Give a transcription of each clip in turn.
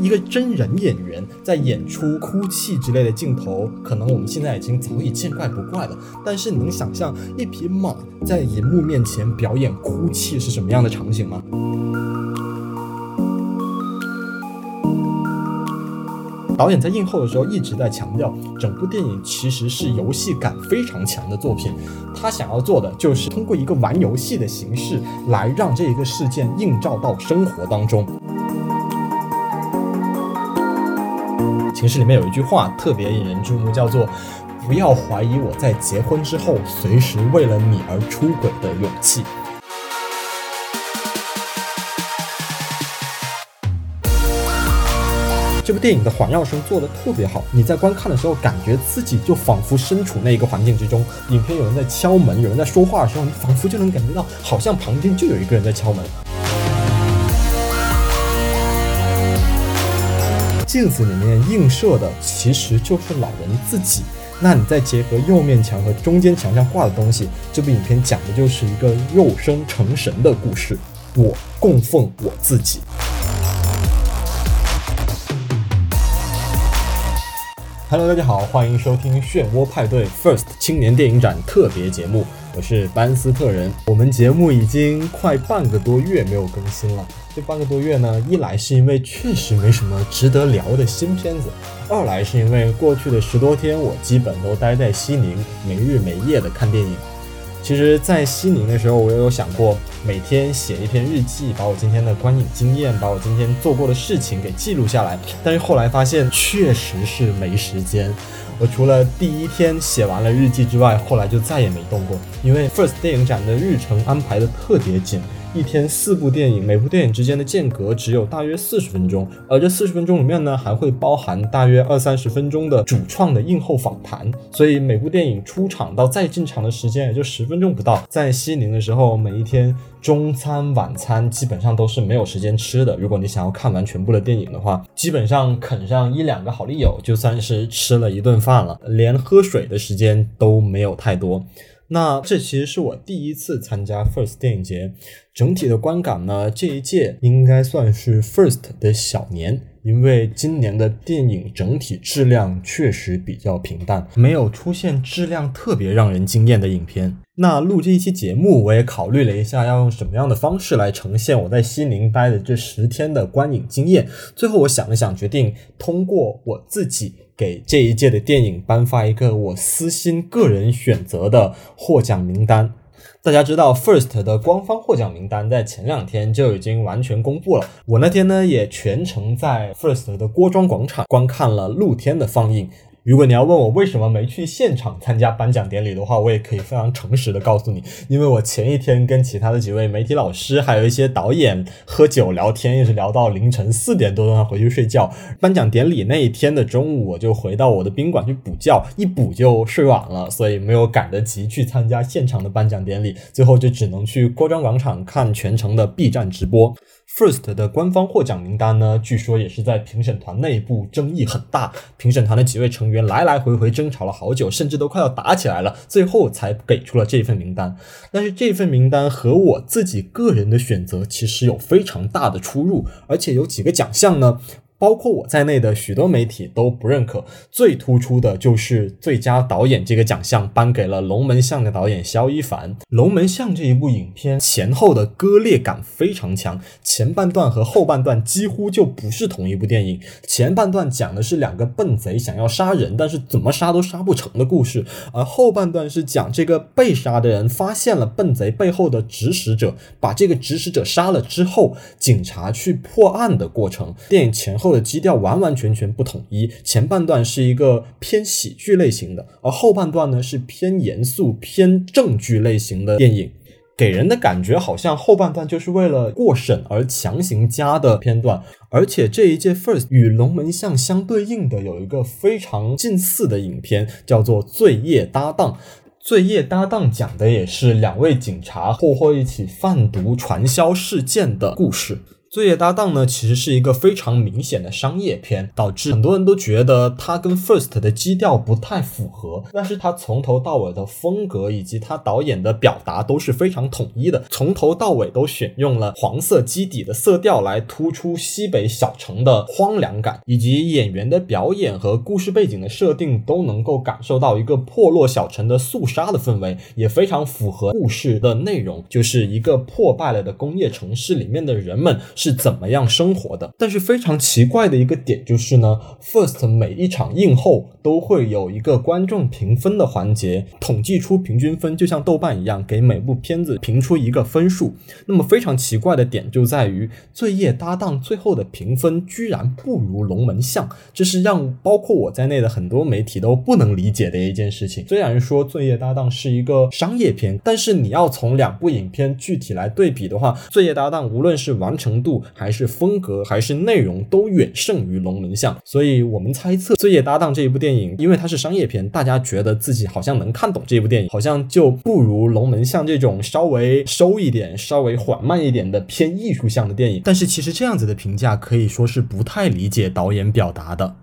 一个真人演员在演出哭泣之类的镜头，可能我们现在已经早已见怪不怪了。但是你能想象一匹马在荧幕面前表演哭泣是什么样的场景吗？导演在映后的时候一直在强调，整部电影其实是游戏感非常强的作品。他想要做的就是通过一个玩游戏的形式来让这一个事件映照到生活当中。情诗里面有一句话特别引人注目，叫做“不要怀疑我在结婚之后随时为了你而出轨的勇气”。这部电影的环绕声做的特别好，你在观看的时候，感觉自己就仿佛身处那一个环境之中。影片有人在敲门，有人在说话的时候，你仿佛就能感觉到，好像旁边就有一个人在敲门。镜子里面映射的其实就是老人自己。那你再结合右面墙和中间墙上挂的东西，这部影片讲的就是一个肉身成神的故事。我供奉我自己。Hello，大家好，欢迎收听漩涡派对 First 青年电影展特别节目，我是班斯特人。我们节目已经快半个多月没有更新了。这半个多月呢，一来是因为确实没什么值得聊的新片子，二来是因为过去的十多天我基本都待在西宁，没日没夜的看电影。其实，在西宁的时候，我也有想过每天写一篇日记，把我今天的观影经验，把我今天做过的事情给记录下来。但是后来发现，确实是没时间。我除了第一天写完了日记之外，后来就再也没动过，因为 First 电影展的日程安排的特别紧。一天四部电影，每部电影之间的间隔只有大约四十分钟，而这四十分钟里面呢，还会包含大约二三十分钟的主创的映后访谈，所以每部电影出场到再进场的时间也就十分钟不到。在西宁的时候，每一天中餐、晚餐基本上都是没有时间吃的。如果你想要看完全部的电影的话，基本上啃上一两个好丽友，就算是吃了一顿饭了，连喝水的时间都没有太多。那这其实是我第一次参加 First 电影节，整体的观感呢，这一届应该算是 First 的小年，因为今年的电影整体质量确实比较平淡，没有出现质量特别让人惊艳的影片。那录这一期节目，我也考虑了一下要用什么样的方式来呈现我在西宁待的这十天的观影经验。最后我想了想，决定通过我自己。给这一届的电影颁发一个我私心个人选择的获奖名单。大家知道，First 的官方获奖名单在前两天就已经完全公布了。我那天呢也全程在 First 的郭庄广场观看了露天的放映。如果你要问我为什么没去现场参加颁奖典礼的话，我也可以非常诚实的告诉你，因为我前一天跟其他的几位媒体老师，还有一些导演喝酒聊天，一直聊到凌晨四点多钟，才回去睡觉。颁奖典礼那一天的中午，我就回到我的宾馆去补觉，一补就睡晚了，所以没有赶得及去参加现场的颁奖典礼，最后就只能去郭庄广场看全程的 B 站直播。First 的官方获奖名单呢，据说也是在评审团内部争议很大，评审团的几位成员来来回回争吵了好久，甚至都快要打起来了，最后才给出了这份名单。但是这份名单和我自己个人的选择其实有非常大的出入，而且有几个奖项呢。包括我在内的许多媒体都不认可。最突出的就是最佳导演这个奖项颁给了《龙门巷》的导演肖一凡。《龙门巷》这一部影片前后的割裂感非常强，前半段和后半段几乎就不是同一部电影。前半段讲的是两个笨贼想要杀人，但是怎么杀都杀不成的故事，而后半段是讲这个被杀的人发现了笨贼背后的指使者，把这个指使者杀了之后，警察去破案的过程。电影前后。的基调完完全全不统一，前半段是一个偏喜剧类型的，而后半段呢是偏严肃、偏正剧类型的电影，给人的感觉好像后半段就是为了过审而强行加的片段。而且这一届 First 与《龙门巷》相对应的有一个非常近似的影片，叫做《罪业搭档》。《罪业搭档》讲的也是两位警察破获一起贩毒传销事件的故事。《罪业搭档》呢，其实是一个非常明显的商业片，导致很多人都觉得它跟 First 的基调不太符合。但是它从头到尾的风格以及它导演的表达都是非常统一的，从头到尾都选用了黄色基底的色调来突出西北小城的荒凉感，以及演员的表演和故事背景的设定都能够感受到一个破落小城的肃杀的氛围，也非常符合故事的内容，就是一个破败了的工业城市里面的人们。是怎么样生活的？但是非常奇怪的一个点就是呢，First 每一场映后都会有一个观众评分的环节，统计出平均分，就像豆瓣一样，给每部片子评出一个分数。那么非常奇怪的点就在于，《罪业搭档》最后的评分居然不如《龙门巷》，这是让包括我在内的很多媒体都不能理解的一件事情。虽然说《罪业搭档》是一个商业片，但是你要从两部影片具体来对比的话，《罪业搭档》无论是完成度，还是风格，还是内容，都远胜于《龙门巷》，所以我们猜测《罪业搭档》这一部电影，因为它是商业片，大家觉得自己好像能看懂这部电影，好像就不如《龙门巷》这种稍微收一点、稍微缓慢一点的偏艺术向的电影。但是其实这样子的评价可以说是不太理解导演表达的。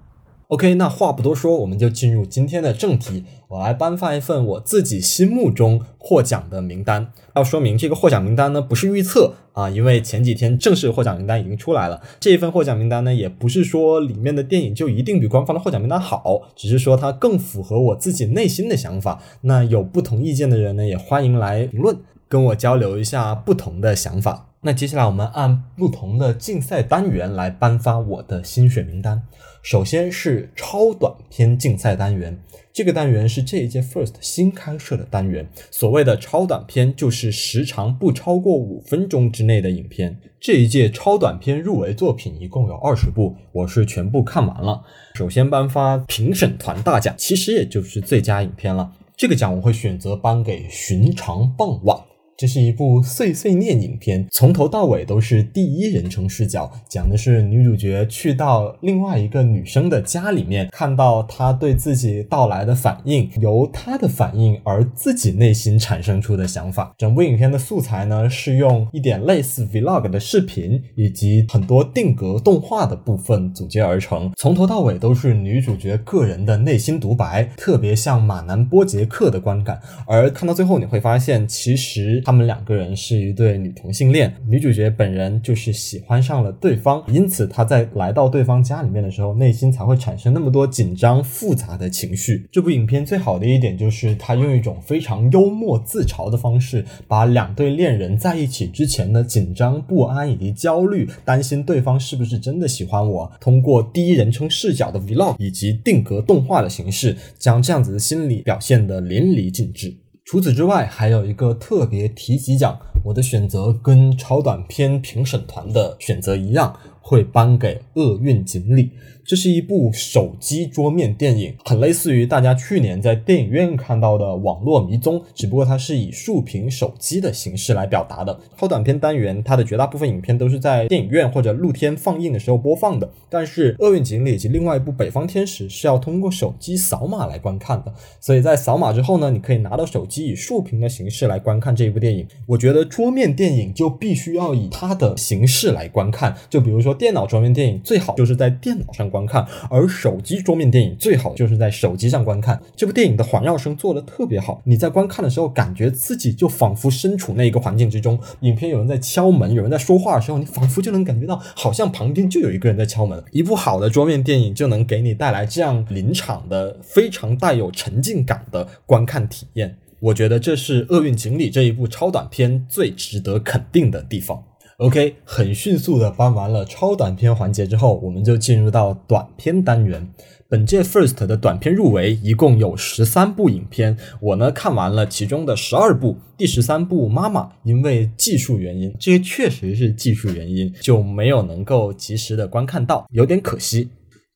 OK，那话不多说，我们就进入今天的正题。我来颁发一份我自己心目中获奖的名单。要说明这个获奖名单呢，不是预测啊，因为前几天正式获奖名单已经出来了。这一份获奖名单呢，也不是说里面的电影就一定比官方的获奖名单好，只是说它更符合我自己内心的想法。那有不同意见的人呢，也欢迎来评论，跟我交流一下不同的想法。那接下来我们按不同的竞赛单元来颁发我的新选名单。首先是超短片竞赛单元，这个单元是这一届 First 新开设的单元。所谓的超短片，就是时长不超过五分钟之内的影片。这一届超短片入围作品一共有二十部，我是全部看完了。首先颁发评审团大奖，其实也就是最佳影片了。这个奖我会选择颁给《寻常傍晚》。这是一部碎碎念影片，从头到尾都是第一人称视角，讲的是女主角去到另外一个女生的家里面，看到她对自己到来的反应，由她的反应而自己内心产生出的想法。整部影片的素材呢，是用一点类似 vlog 的视频，以及很多定格动画的部分组接而成，从头到尾都是女主角个人的内心独白，特别像马南波杰克的观感。而看到最后，你会发现，其实。他们两个人是一对女同性恋，女主角本人就是喜欢上了对方，因此她在来到对方家里面的时候，内心才会产生那么多紧张复杂的情绪。这部影片最好的一点就是他用一种非常幽默自嘲的方式，把两对恋人在一起之前的紧张不安以及焦虑，担心对方是不是真的喜欢我，通过第一人称视角的 vlog 以及定格动画的形式，将这样子的心理表现得淋漓尽致。除此之外，还有一个特别提及奖，我的选择跟超短片评审团的选择一样，会颁给《厄运锦鲤》。这是一部手机桌面电影，很类似于大家去年在电影院看到的《网络迷踪》，只不过它是以竖屏手机的形式来表达的。超短片单元，它的绝大部分影片都是在电影院或者露天放映的时候播放的，但是《厄运锦鲤》以及另外一部《北方天使》是要通过手机扫码来观看的。所以在扫码之后呢，你可以拿到手机以竖屏的形式来观看这一部电影。我觉得桌面电影就必须要以它的形式来观看，就比如说电脑桌面电影，最好就是在电脑上。观看，而手机桌面电影最好就是在手机上观看。这部电影的环绕声做的特别好，你在观看的时候，感觉自己就仿佛身处那一个环境之中。影片有人在敲门，有人在说话的时候，你仿佛就能感觉到，好像旁边就有一个人在敲门。一部好的桌面电影就能给你带来这样临场的、非常带有沉浸感的观看体验。我觉得这是《厄运锦鲤》这一部超短片最值得肯定的地方。OK，很迅速的搬完了超短片环节之后，我们就进入到短片单元。本届 First 的短片入围一共有十三部影片，我呢看完了其中的十二部，第十三部《妈妈》因为技术原因，这确实是技术原因，就没有能够及时的观看到，有点可惜。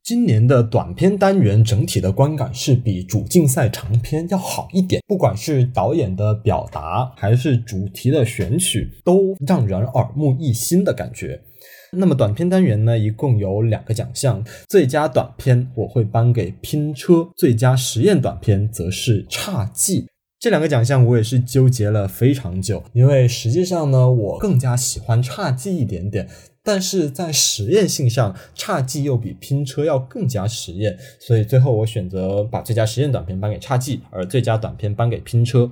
今年的短片单元整体的观感是比主竞赛长片要好一点，不管是导演的表达还是主题的选取，都让人耳目一新的感觉。那么短片单元呢，一共有两个奖项，最佳短片我会颁给《拼车》，最佳实验短片则是《差记》。这两个奖项我也是纠结了非常久，因为实际上呢，我更加喜欢《差记》一点点。但是在实验性上，差劲又比拼车要更加实验，所以最后我选择把最佳实验短片颁给差劲，而最佳短片颁给拼车。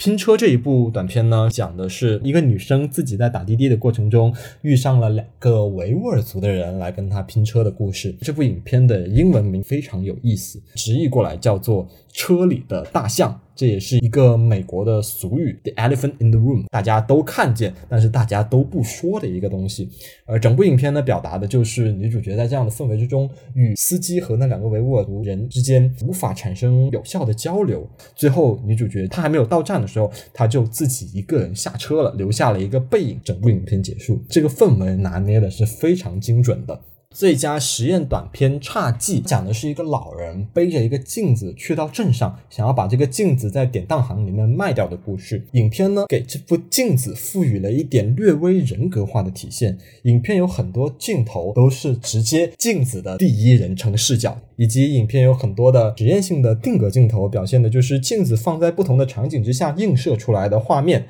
拼车这一部短片呢，讲的是一个女生自己在打滴滴的过程中遇上了两个维吾尔族的人来跟她拼车的故事。这部影片的英文名非常有意思，直译过来叫做《车里的大象》。这也是一个美国的俗语，“the elephant in the room”，大家都看见，但是大家都不说的一个东西。而整部影片呢，表达的就是女主角在这样的氛围之中，与司机和那两个维吾尔族人之间无法产生有效的交流。最后，女主角她还没有到站的时候，他就自己一个人下车了，留下了一个背影。整部影片结束，这个氛围拿捏的是非常精准的。最佳实验短片差劲，讲的是一个老人背着一个镜子去到镇上，想要把这个镜子在典当行里面卖掉的故事。影片呢给这副镜子赋予了一点略微人格化的体现。影片有很多镜头都是直接镜子的第一人称视角，以及影片有很多的实验性的定格镜头，表现的就是镜子放在不同的场景之下映射出来的画面。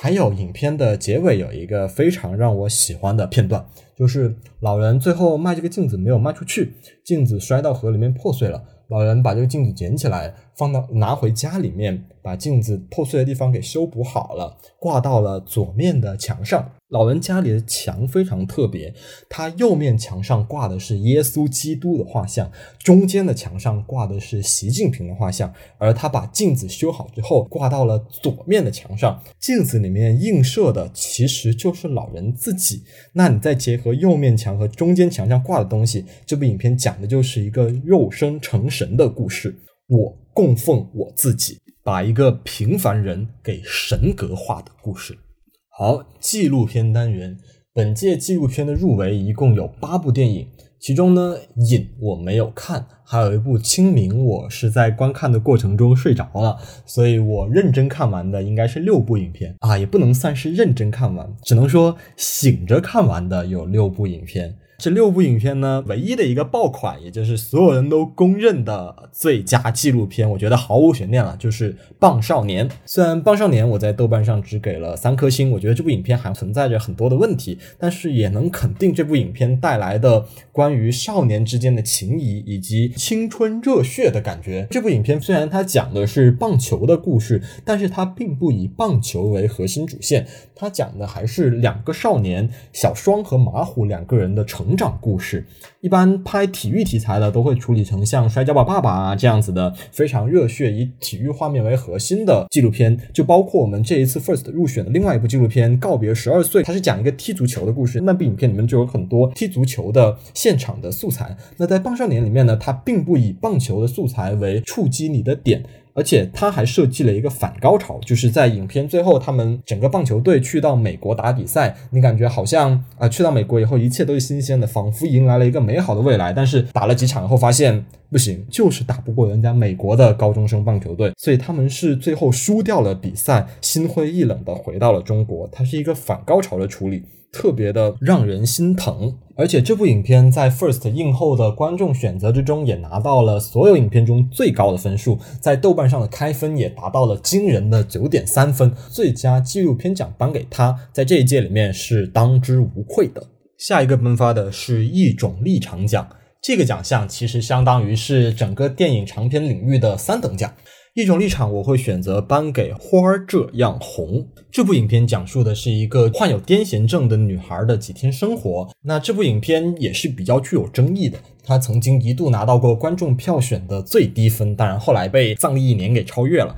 还有影片的结尾有一个非常让我喜欢的片段，就是老人最后卖这个镜子没有卖出去，镜子摔到河里面破碎了。老人把这个镜子捡起来，放到拿回家里面，把镜子破碎的地方给修补好了，挂到了左面的墙上。老人家里的墙非常特别，他右面墙上挂的是耶稣基督的画像，中间的墙上挂的是习近平的画像，而他把镜子修好之后挂到了左面的墙上，镜子里面映射的其实就是老人自己。那你再结合右面墙和中间墙上挂的东西，这部影片讲的就是一个肉身成神的故事。我供奉我自己，把一个平凡人给神格化的故事。好，纪录片单元，本届纪录片的入围一共有八部电影，其中呢，《影》我没有看，还有一部《清明》，我是在观看的过程中睡着了，所以我认真看完的应该是六部影片啊，也不能算是认真看完，只能说醒着看完的有六部影片。这六部影片呢，唯一的一个爆款，也就是所有人都公认的最佳纪录片，我觉得毫无悬念了，就是《棒少年》。虽然《棒少年》我在豆瓣上只给了三颗星，我觉得这部影片还存在着很多的问题，但是也能肯定这部影片带来的关于少年之间的情谊以及青春热血的感觉。这部影片虽然它讲的是棒球的故事，但是它并不以棒球为核心主线，它讲的还是两个少年小双和马虎两个人的成。成长故事，一般拍体育题材的都会处理成像《摔跤吧，爸爸》啊这样子的非常热血、以体育画面为核心的纪录片，就包括我们这一次 First 入选的另外一部纪录片《告别十二岁》，它是讲一个踢足球的故事。那部影片里面就有很多踢足球的现场的素材。那在《棒少年》里面呢，它并不以棒球的素材为触及你的点。而且他还设计了一个反高潮，就是在影片最后，他们整个棒球队去到美国打比赛，你感觉好像啊，去到美国以后一切都是新鲜的，仿佛迎来了一个美好的未来。但是打了几场后发现不行，就是打不过人家美国的高中生棒球队，所以他们是最后输掉了比赛，心灰意冷的回到了中国。它是一个反高潮的处理。特别的让人心疼，而且这部影片在 First 映后的观众选择之中也拿到了所有影片中最高的分数，在豆瓣上的开分也达到了惊人的九点三分，最佳纪录片奖颁给他，在这一届里面是当之无愧的。下一个颁发的是一种立场奖，这个奖项其实相当于是整个电影长片领域的三等奖。一种立场，我会选择颁给《花儿这样红》这部影片，讲述的是一个患有癫痫症的女孩的几天生活。那这部影片也是比较具有争议的，它曾经一度拿到过观众票选的最低分，当然后来被《葬礼一年》给超越了。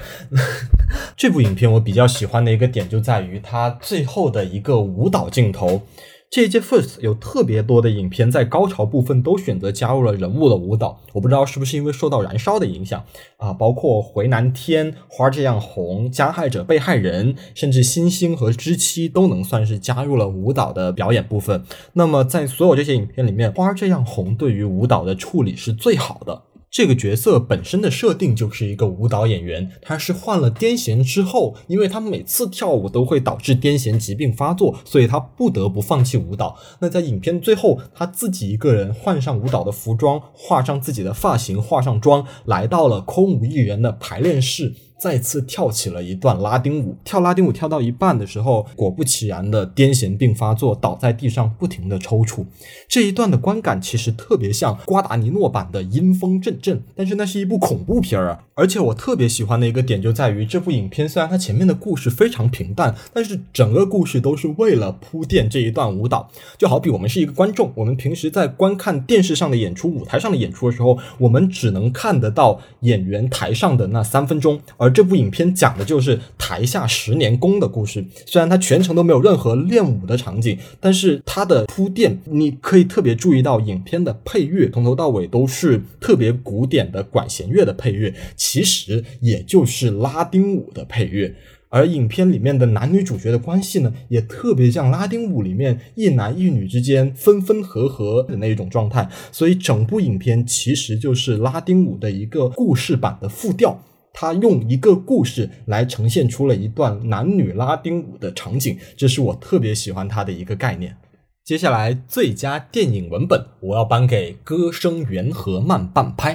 这部影片我比较喜欢的一个点就在于它最后的一个舞蹈镜头。这一届 First 有特别多的影片在高潮部分都选择加入了人物的舞蹈，我不知道是不是因为受到《燃烧》的影响啊，包括《回南天》《花这样红》《加害者被害人》，甚至《星星》和《知妻》都能算是加入了舞蹈的表演部分。那么在所有这些影片里面，《花这样红》对于舞蹈的处理是最好的。这个角色本身的设定就是一个舞蹈演员，他是患了癫痫之后，因为他每次跳舞都会导致癫痫疾病发作，所以他不得不放弃舞蹈。那在影片最后，他自己一个人换上舞蹈的服装，画上自己的发型，化上妆，来到了空无一人的排练室。再次跳起了一段拉丁舞。跳拉丁舞跳到一半的时候，果不其然的癫痫病发作，倒在地上不停的抽搐。这一段的观感其实特别像瓜达尼诺版的阴风阵阵，但是那是一部恐怖片儿啊。而且我特别喜欢的一个点就在于这部影片，虽然它前面的故事非常平淡，但是整个故事都是为了铺垫这一段舞蹈。就好比我们是一个观众，我们平时在观看电视上的演出、舞台上的演出的时候，我们只能看得到演员台上的那三分钟，而这部影片讲的就是台下十年功的故事。虽然它全程都没有任何练舞的场景，但是它的铺垫，你可以特别注意到影片的配乐，从头到尾都是特别古典的管弦乐的配乐。其实也就是拉丁舞的配乐，而影片里面的男女主角的关系呢，也特别像拉丁舞里面一男一女之间分分合合的那一种状态。所以整部影片其实就是拉丁舞的一个故事版的复调，他用一个故事来呈现出了一段男女拉丁舞的场景，这是我特别喜欢它的一个概念。接下来最佳电影文本，我要颁给《歌声缘和慢半拍》，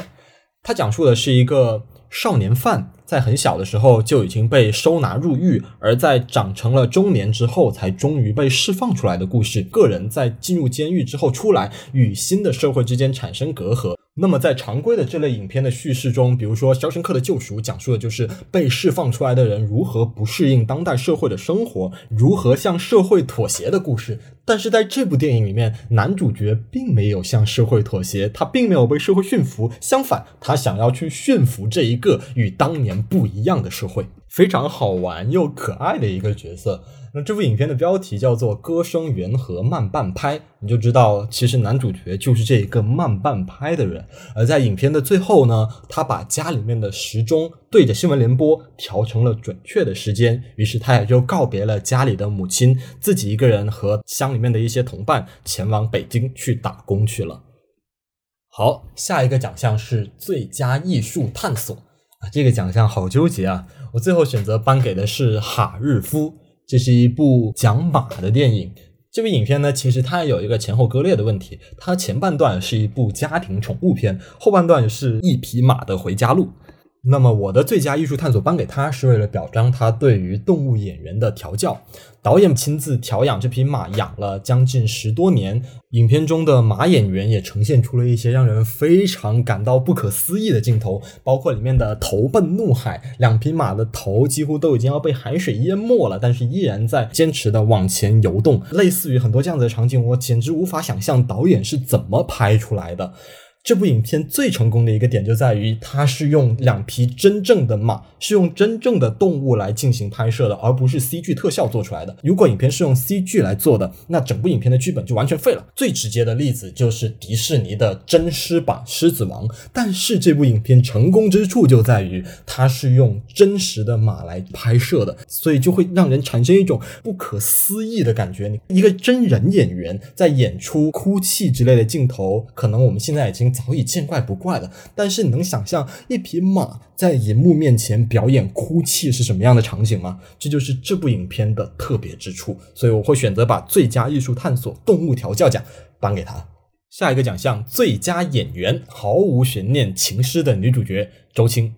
它讲述的是一个。少年犯在很小的时候就已经被收拿入狱，而在长成了中年之后，才终于被释放出来的故事。个人在进入监狱之后出来，与新的社会之间产生隔阂。那么，在常规的这类影片的叙事中，比如说《肖申克的救赎》，讲述的就是被释放出来的人如何不适应当代社会的生活，如何向社会妥协的故事。但是在这部电影里面，男主角并没有向社会妥协，他并没有被社会驯服，相反，他想要去驯服这一个与当年不一样的社会，非常好玩又可爱的一个角色。那这部影片的标题叫做《歌声缘和慢半拍》，你就知道其实男主角就是这一个慢半拍的人。而在影片的最后呢，他把家里面的时钟对着新闻联播调成了准确的时间，于是他也就告别了家里的母亲，自己一个人和乡里面的一些同伴前往北京去打工去了。好，下一个奖项是最佳艺术探索啊，这个奖项好纠结啊，我最后选择颁给的是《哈日夫》。这是一部讲马的电影。这部影片呢，其实它有一个前后割裂的问题。它前半段是一部家庭宠物片，后半段是一匹马的回家路。那么我的最佳艺术探索颁给他，是为了表彰他对于动物演员的调教。导演亲自调养这匹马，养了将近十多年。影片中的马演员也呈现出了一些让人非常感到不可思议的镜头，包括里面的投奔怒海，两匹马的头几乎都已经要被海水淹没了，但是依然在坚持的往前游动。类似于很多这样子的场景，我简直无法想象导演是怎么拍出来的。这部影片最成功的一个点就在于，它是用两匹真正的马，是用真正的动物来进行拍摄的，而不是 CG 特效做出来的。如果影片是用 CG 来做的，那整部影片的剧本就完全废了。最直接的例子就是迪士尼的真狮版《狮子王》，但是这部影片成功之处就在于，它是用真实的马来拍摄的，所以就会让人产生一种不可思议的感觉。你一个真人演员在演出哭泣之类的镜头，可能我们现在已经。早已见怪不怪了，但是你能想象一匹马在银幕面前表演哭泣是什么样的场景吗？这就是这部影片的特别之处，所以我会选择把最佳艺术探索动物调教奖颁给他。下一个奖项，最佳演员，毫无悬念，情诗的女主角周青。《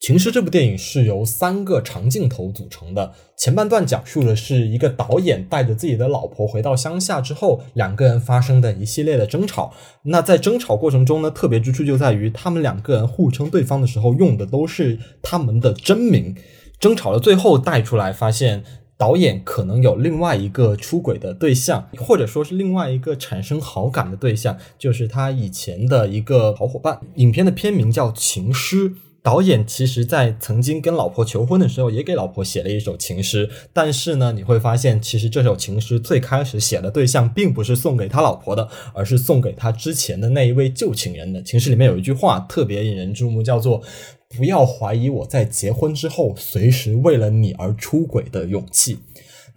情诗》这部电影是由三个长镜头组成的。前半段讲述的是一个导演带着自己的老婆回到乡下之后，两个人发生的一系列的争吵。那在争吵过程中呢，特别之处就在于他们两个人互称对方的时候用的都是他们的真名。争吵的最后带出来，发现导演可能有另外一个出轨的对象，或者说是另外一个产生好感的对象，就是他以前的一个好伙伴。影片的片名叫《情诗》。导演其实，在曾经跟老婆求婚的时候，也给老婆写了一首情诗。但是呢，你会发现，其实这首情诗最开始写的对象，并不是送给他老婆的，而是送给他之前的那一位旧情人的。情诗里面有一句话特别引人注目，叫做“不要怀疑我在结婚之后，随时为了你而出轨的勇气”。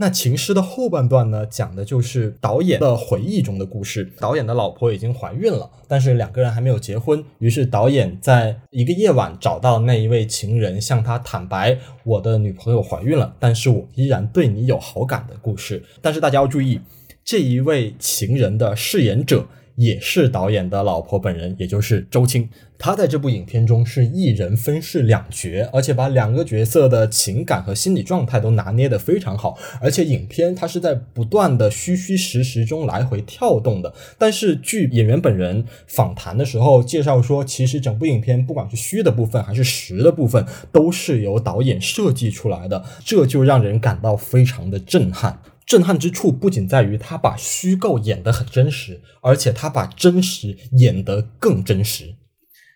那情诗的后半段呢，讲的就是导演的回忆中的故事。导演的老婆已经怀孕了，但是两个人还没有结婚。于是导演在一个夜晚找到那一位情人，向他坦白：“我的女朋友怀孕了，但是我依然对你有好感的故事。”但是大家要注意，这一位情人的饰演者也是导演的老婆本人，也就是周青。他在这部影片中是一人分饰两角，而且把两个角色的情感和心理状态都拿捏得非常好。而且影片它是在不断的虚虚实实中来回跳动的。但是据演员本人访谈的时候介绍说，其实整部影片不管是虚的部分还是实的部分，都是由导演设计出来的，这就让人感到非常的震撼。震撼之处不仅在于他把虚构演得很真实，而且他把真实演得更真实。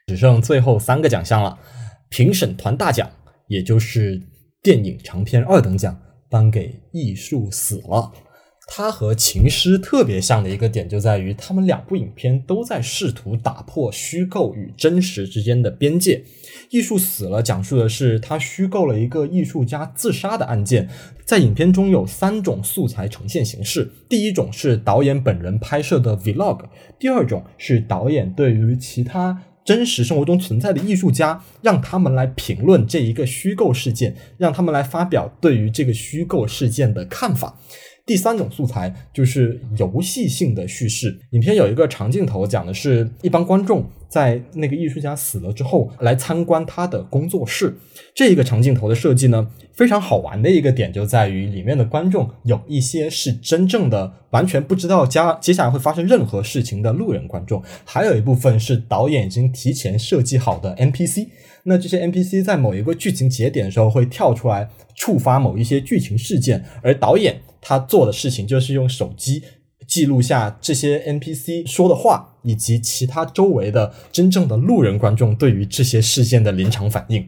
只剩最后三个奖项了，评审团大奖，也就是电影长片二等奖，颁给《艺术死了》。它和《情诗》特别像的一个点就在于，他们两部影片都在试图打破虚构与真实之间的边界。《艺术死了》讲述的是他虚构了一个艺术家自杀的案件，在影片中有三种素材呈现形式：第一种是导演本人拍摄的 vlog，第二种是导演对于其他。真实生活中存在的艺术家，让他们来评论这一个虚构事件，让他们来发表对于这个虚构事件的看法。第三种素材就是游戏性的叙事。影片有一个长镜头，讲的是一帮观众在那个艺术家死了之后来参观他的工作室。这一个长镜头的设计呢，非常好玩的一个点就在于里面的观众有一些是真正的完全不知道加接下来会发生任何事情的路人观众，还有一部分是导演已经提前设计好的 NPC。那这些 NPC 在某一个剧情节点的时候会跳出来触发某一些剧情事件，而导演。他做的事情就是用手机记录下这些 NPC 说的话，以及其他周围的真正的路人观众对于这些事件的临场反应。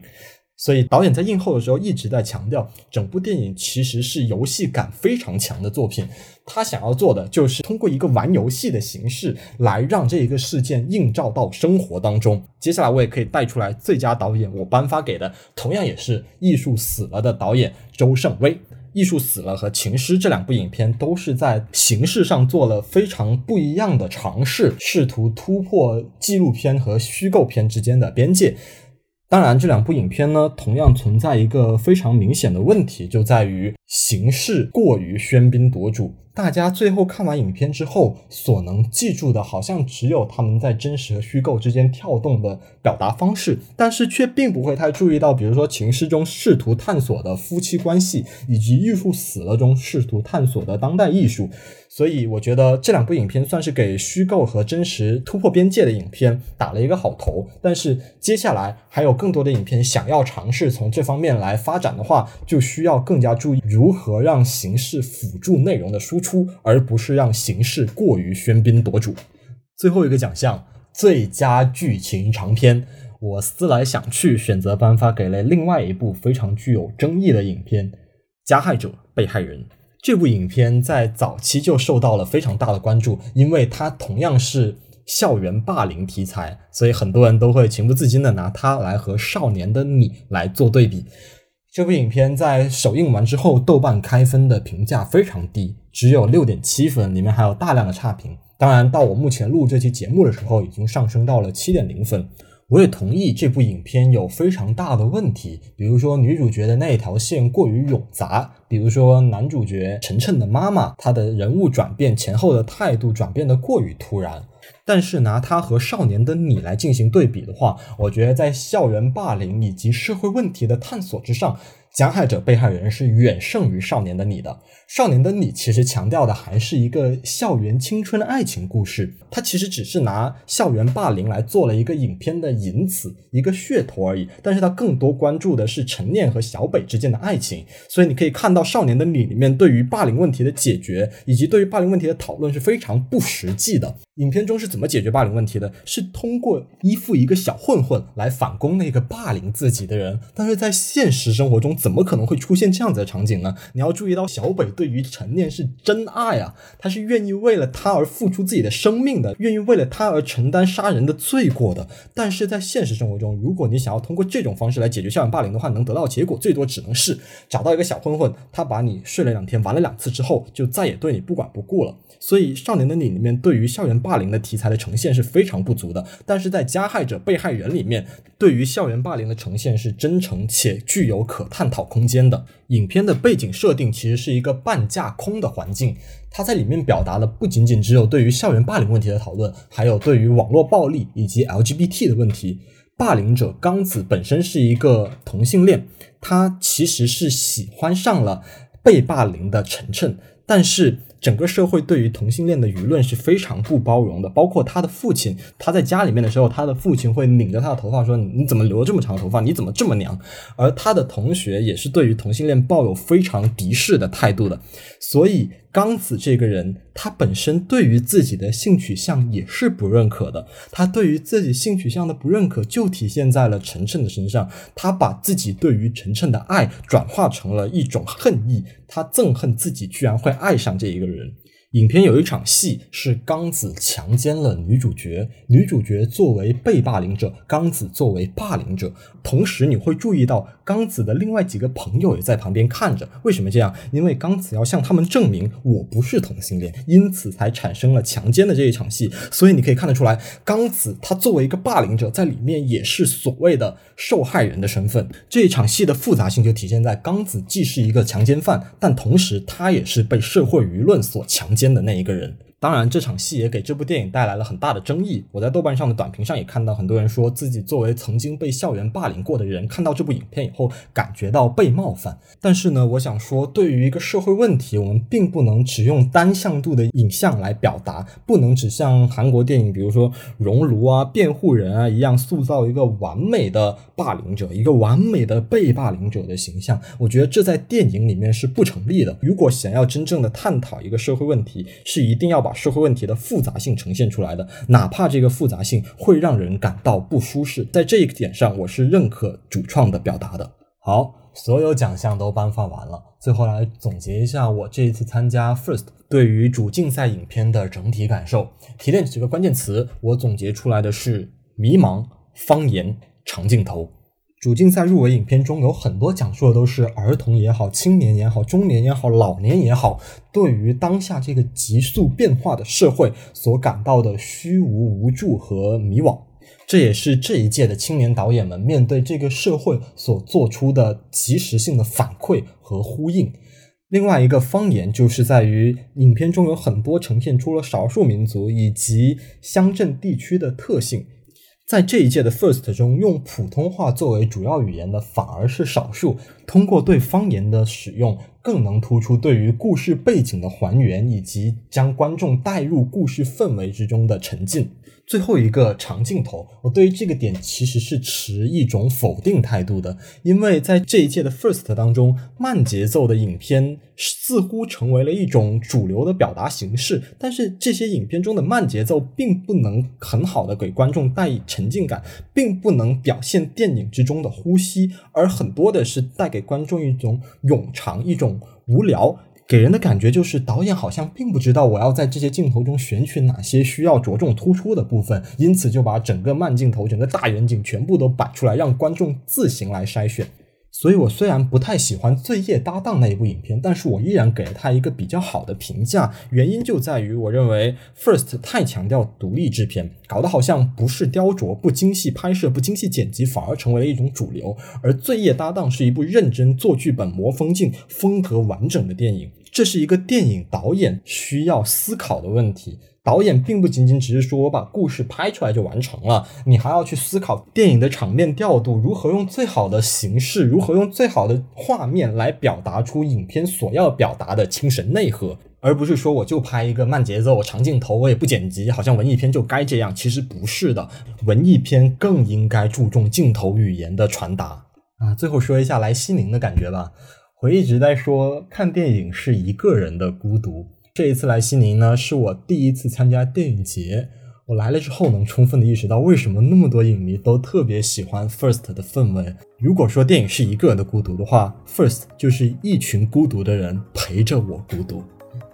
所以导演在映后的时候一直在强调，整部电影其实是游戏感非常强的作品。他想要做的就是通过一个玩游戏的形式来让这一个事件映照到生活当中。接下来我也可以带出来最佳导演，我颁发给的同样也是《艺术死了》的导演周胜威。艺术死了和情诗这两部影片都是在形式上做了非常不一样的尝试，试图突破纪录片和虚构片之间的边界。当然，这两部影片呢，同样存在一个非常明显的问题，就在于形式过于喧宾夺主。大家最后看完影片之后，所能记住的，好像只有他们在真实和虚构之间跳动的表达方式，但是却并不会太注意到，比如说《情诗》中试图探索的夫妻关系，以及《艺术死了》中试图探索的当代艺术。所以，我觉得这两部影片算是给虚构和真实突破边界的影片打了一个好头。但是，接下来还有更多的影片想要尝试从这方面来发展的话，就需要更加注意如何让形式辅助内容的输出。而不是让形式过于喧宾夺主。最后一个奖项，最佳剧情长片，我思来想去，选择颁发给了另外一部非常具有争议的影片《加害者被害人》。这部影片在早期就受到了非常大的关注，因为它同样是校园霸凌题材，所以很多人都会情不自禁的拿它来和《少年的你》来做对比。这部影片在首映完之后，豆瓣开分的评价非常低，只有六点七分，里面还有大量的差评。当然，到我目前录这期节目的时候，已经上升到了七点零分。我也同意这部影片有非常大的问题，比如说女主角的那一条线过于冗杂，比如说男主角晨晨的妈妈，她的人物转变前后的态度转变的过于突然。但是拿他和少年的你来进行对比的话，我觉得在校园霸凌以及社会问题的探索之上。加害者被害人是远胜于少年的你的。少年的你其实强调的还是一个校园青春的爱情故事，它其实只是拿校园霸凌来做了一个影片的引子，一个噱头而已。但是它更多关注的是陈念和小北之间的爱情。所以你可以看到少年的你里面对于霸凌问题的解决，以及对于霸凌问题的讨论是非常不实际的。影片中是怎么解决霸凌问题的？是通过依附一个小混混来反攻那个霸凌自己的人。但是在现实生活中，怎么可能会出现这样子的场景呢？你要注意到，小北对于陈念是真爱啊，他是愿意为了他而付出自己的生命的，愿意为了他而承担杀人的罪过的。但是在现实生活中，如果你想要通过这种方式来解决校园霸凌的话，能得到结果最多只能是找到一个小混混，他把你睡了两天，玩了两次之后，就再也对你不管不顾了。所以，《少年的你》里面对于校园霸霸凌的题材的呈现是非常不足的。但是在加害者、被害人里面，对于校园霸凌的呈现是真诚且具有可探讨空间的。影片的背景设定其实是一个半架空的环境，它在里面表达了不仅仅只有对于校园霸凌问题的讨论，还有对于网络暴力以及 LGBT 的问题。霸凌者刚子本身是一个同性恋，他其实是喜欢上了被霸凌的晨晨，但是。整个社会对于同性恋的舆论是非常不包容的，包括他的父亲，他在家里面的时候，他的父亲会拧着他的头发说：“你怎么留这么长头发？你怎么这么娘？”而他的同学也是对于同性恋抱有非常敌视的态度的，所以刚子这个人，他本身对于自己的性取向也是不认可的。他对于自己性取向的不认可，就体现在了晨晨的身上。他把自己对于晨晨的爱转化成了一种恨意，他憎恨自己居然会爱上这一个。人，影片有一场戏是刚子强奸了女主角，女主角作为被霸凌者，刚子作为霸凌者。同时，你会注意到刚子的另外几个朋友也在旁边看着。为什么这样？因为刚子要向他们证明我不是同性恋，因此才产生了强奸的这一场戏。所以你可以看得出来，刚子他作为一个霸凌者，在里面也是所谓的受害人的身份。这一场戏的复杂性就体现在刚子既是一个强奸犯，但同时他也是被社会舆论所强间的那一个人。当然，这场戏也给这部电影带来了很大的争议。我在豆瓣上的短评上也看到很多人说自己作为曾经被校园霸凌过的人，看到这部影片以后感觉到被冒犯。但是呢，我想说，对于一个社会问题，我们并不能只用单向度的影像来表达，不能只像韩国电影，比如说《熔炉》啊、《辩护人》啊一样，塑造一个完美的霸凌者、一个完美的被霸凌者的形象。我觉得这在电影里面是不成立的。如果想要真正的探讨一个社会问题，是一定要把把社会问题的复杂性呈现出来的，哪怕这个复杂性会让人感到不舒适，在这一点上，我是认可主创的表达的。好，所有奖项都颁发完了，最后来总结一下我这一次参加 First 对于主竞赛影片的整体感受。提炼几个关键词，我总结出来的是迷茫、方言、长镜头。主竞赛入围影片中有很多讲述的都是儿童也好、青年也好、中年也好、老年也好，对于当下这个急速变化的社会所感到的虚无、无助和迷惘。这也是这一届的青年导演们面对这个社会所做出的及时性的反馈和呼应。另外一个方言就是在于影片中有很多呈现出了少数民族以及乡镇地区的特性。在这一届的 First 中，用普通话作为主要语言的反而是少数。通过对方言的使用，更能突出对于故事背景的还原，以及将观众带入故事氛围之中的沉浸。最后一个长镜头，我对于这个点其实是持一种否定态度的，因为在这一届的 First 当中，慢节奏的影片似乎成为了一种主流的表达形式，但是这些影片中的慢节奏并不能很好的给观众带以沉浸感，并不能表现电影之中的呼吸，而很多的是带给观众一种冗长、一种无聊。给人的感觉就是导演好像并不知道我要在这些镜头中选取哪些需要着重突出的部分，因此就把整个慢镜头、整个大远景全部都摆出来，让观众自行来筛选。所以我虽然不太喜欢《罪业搭档》那一部影片，但是我依然给了他一个比较好的评价。原因就在于我认为 First 太强调独立制片，搞得好像不是雕琢、不精细拍摄、不精细剪辑，反而成为了一种主流。而《罪业搭档》是一部认真做剧本、磨风镜、风格完整的电影，这是一个电影导演需要思考的问题。导演并不仅仅只是说我把故事拍出来就完成了，你还要去思考电影的场面调度，如何用最好的形式，如何用最好的画面来表达出影片所要表达的精神内核，而不是说我就拍一个慢节奏长镜头，我也不剪辑，好像文艺片就该这样。其实不是的，文艺片更应该注重镜头语言的传达啊。最后说一下来西宁的感觉吧，我一直在说看电影是一个人的孤独。这一次来西宁呢，是我第一次参加电影节。我来了之后，能充分的意识到为什么那么多影迷都特别喜欢 First 的氛围。如果说电影是一个人的孤独的话，First 就是一群孤独的人陪着我孤独。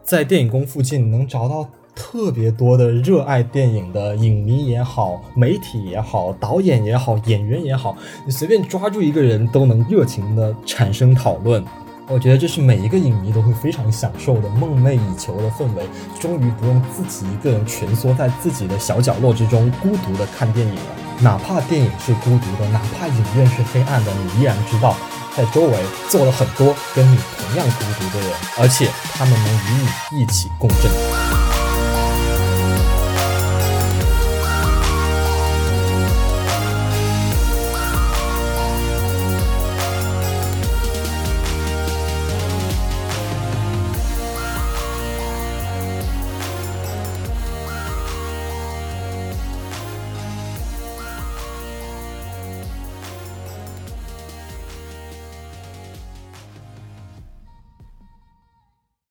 在电影宫附近能找到特别多的热爱电影的影迷也好，媒体也好，导演也好，演员也好，你随便抓住一个人都能热情的产生讨论。我觉得这是每一个影迷都会非常享受的、梦寐以求的氛围。终于不用自己一个人蜷缩在自己的小角落之中，孤独的看电影了。哪怕电影是孤独的，哪怕影院是黑暗的，你依然知道，在周围坐了很多跟你同样孤独的人，而且他们能与你一起共振。